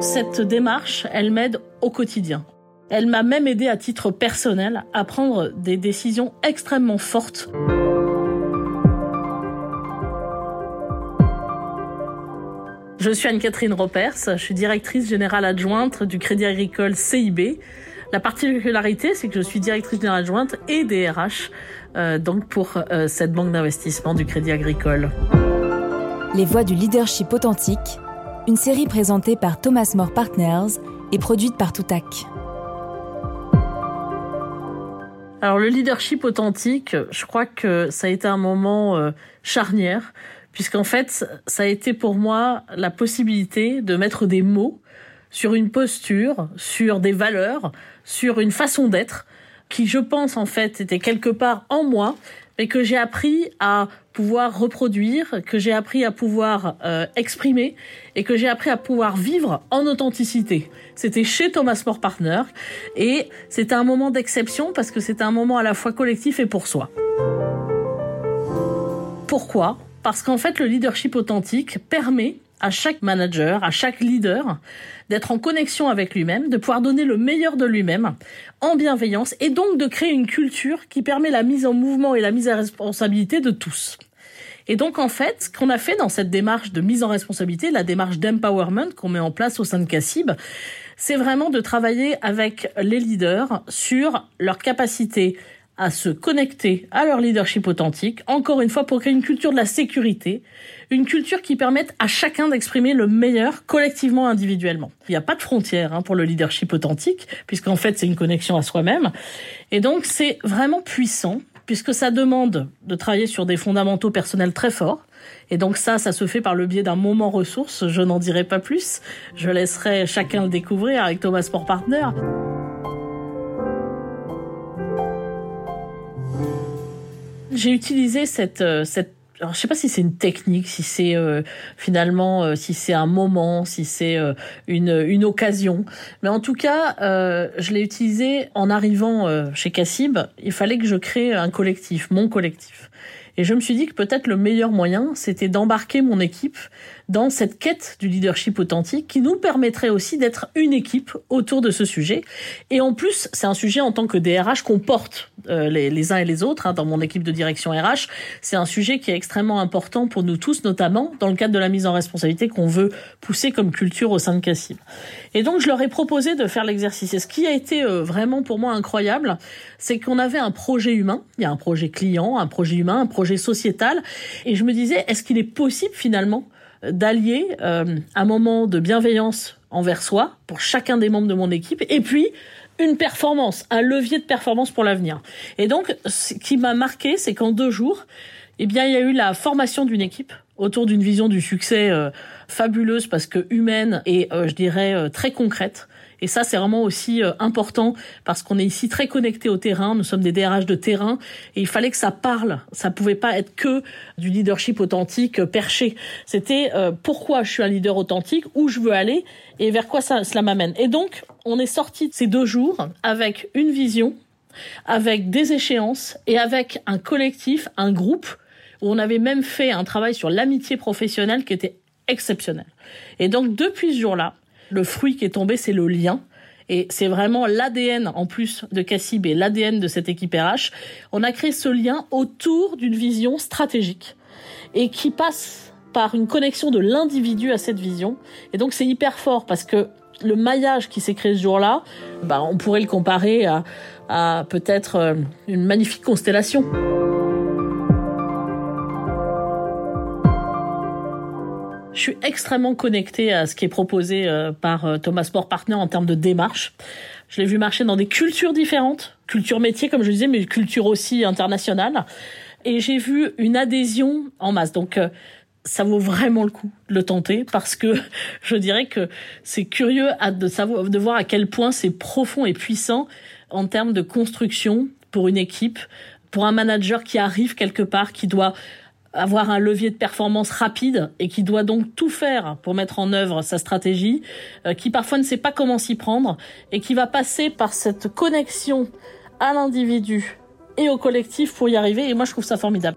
Cette démarche, elle m'aide au quotidien. Elle m'a même aidé à titre personnel à prendre des décisions extrêmement fortes. Je suis Anne-Catherine Ropers, je suis directrice générale adjointe du Crédit Agricole CIB. La particularité, c'est que je suis directrice générale adjointe et DRH euh, donc pour euh, cette banque d'investissement du Crédit Agricole. Les voix du leadership authentique, une série présentée par Thomas More Partners et produite par Toutac. Alors le leadership authentique, je crois que ça a été un moment euh, charnière puisqu'en fait, ça a été pour moi la possibilité de mettre des mots sur une posture, sur des valeurs, sur une façon d'être qui, je pense, en fait, était quelque part en moi, mais que j'ai appris à pouvoir reproduire, que j'ai appris à pouvoir euh, exprimer et que j'ai appris à pouvoir vivre en authenticité. C'était chez Thomas More Partner et c'était un moment d'exception parce que c'était un moment à la fois collectif et pour soi. Pourquoi? Parce qu'en fait, le leadership authentique permet à chaque manager, à chaque leader, d'être en connexion avec lui-même, de pouvoir donner le meilleur de lui-même en bienveillance et donc de créer une culture qui permet la mise en mouvement et la mise à responsabilité de tous. Et donc en fait, ce qu'on a fait dans cette démarche de mise en responsabilité, la démarche d'empowerment qu'on met en place au sein de Cassib, c'est vraiment de travailler avec les leaders sur leur capacité à se connecter à leur leadership authentique, encore une fois pour créer une culture de la sécurité, une culture qui permette à chacun d'exprimer le meilleur collectivement, individuellement. Il n'y a pas de frontière hein, pour le leadership authentique, puisqu'en fait c'est une connexion à soi-même. Et donc c'est vraiment puissant, puisque ça demande de travailler sur des fondamentaux personnels très forts. Et donc ça, ça se fait par le biais d'un moment ressource. Je n'en dirai pas plus. Je laisserai chacun le découvrir avec Thomas Sport Partner. J'ai utilisé cette, euh, cette alors, je sais pas si c'est une technique, si c'est euh, finalement, euh, si c'est un moment, si c'est une, une occasion. Mais en tout cas, je l'ai utilisé en arrivant chez Cassib. Il fallait que je crée un collectif, mon collectif. Et je me suis dit que peut-être le meilleur moyen, c'était d'embarquer mon équipe dans cette quête du leadership authentique qui nous permettrait aussi d'être une équipe autour de ce sujet. Et en plus, c'est un sujet en tant que DRH qu'on porte euh, les, les, uns et les autres hein, dans mon équipe de direction RH. C'est un sujet qui est extrêmement important pour nous tous, notamment dans le cadre de la mise en responsabilité qu'on veut pousser comme culture au sein de Cassim. Et donc, je leur ai proposé de faire l'exercice. Et ce qui a été euh, vraiment pour moi incroyable, c'est qu'on avait un projet humain. Il y a un projet client, un projet humain, un projet sociétal. Et je me disais, est-ce qu'il est possible finalement d'allier euh, un moment de bienveillance envers soi pour chacun des membres de mon équipe et puis une performance, un levier de performance pour l'avenir. Et donc, ce qui m'a marqué, c'est qu'en deux jours, eh bien, il y a eu la formation d'une équipe autour d'une vision du succès euh, fabuleuse parce que humaine et, euh, je dirais, très concrète. Et ça, c'est vraiment aussi euh, important parce qu'on est ici très connecté au terrain. Nous sommes des DRH de terrain et il fallait que ça parle. Ça pouvait pas être que du leadership authentique euh, perché. C'était euh, pourquoi je suis un leader authentique, où je veux aller et vers quoi ça, cela m'amène. Et donc, on est sorti de ces deux jours avec une vision, avec des échéances et avec un collectif, un groupe où on avait même fait un travail sur l'amitié professionnelle qui était exceptionnel. Et donc, depuis ce jour-là, le fruit qui est tombé, c'est le lien. Et c'est vraiment l'ADN, en plus de Cassib et l'ADN de cette équipe RH. On a créé ce lien autour d'une vision stratégique et qui passe par une connexion de l'individu à cette vision. Et donc c'est hyper fort parce que le maillage qui s'est créé ce jour-là, bah, on pourrait le comparer à, à peut-être euh, une magnifique constellation. Je suis extrêmement connectée à ce qui est proposé euh, par euh, Thomas Sport Partner en termes de démarche. Je l'ai vu marcher dans des cultures différentes, culture métier comme je disais, mais culture aussi internationale. Et j'ai vu une adhésion en masse. Donc euh, ça vaut vraiment le coup de le tenter parce que je dirais que c'est curieux de savoir de voir à quel point c'est profond et puissant en termes de construction pour une équipe, pour un manager qui arrive quelque part, qui doit avoir un levier de performance rapide et qui doit donc tout faire pour mettre en œuvre sa stratégie, euh, qui parfois ne sait pas comment s'y prendre et qui va passer par cette connexion à l'individu et au collectif pour y arriver. Et moi, je trouve ça formidable.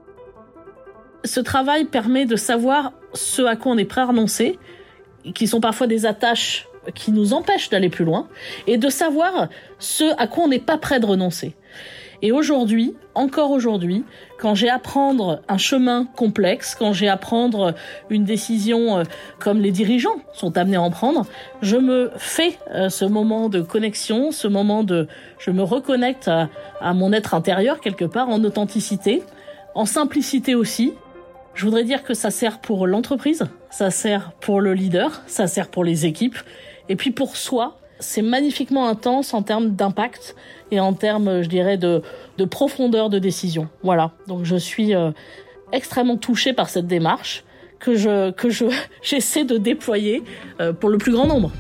Ce travail permet de savoir ce à quoi on est prêt à renoncer, qui sont parfois des attaches qui nous empêchent d'aller plus loin et de savoir ce à quoi on n'est pas prêt de renoncer. Et aujourd'hui, encore aujourd'hui, quand j'ai à prendre un chemin complexe, quand j'ai à prendre une décision euh, comme les dirigeants sont amenés à en prendre, je me fais euh, ce moment de connexion, ce moment de, je me reconnecte à, à mon être intérieur quelque part en authenticité, en simplicité aussi. Je voudrais dire que ça sert pour l'entreprise, ça sert pour le leader, ça sert pour les équipes, et puis pour soi, c'est magnifiquement intense en termes d'impact et en termes, je dirais, de, de profondeur de décision. Voilà. Donc je suis euh, extrêmement touchée par cette démarche que je que je j'essaie de déployer euh, pour le plus grand nombre.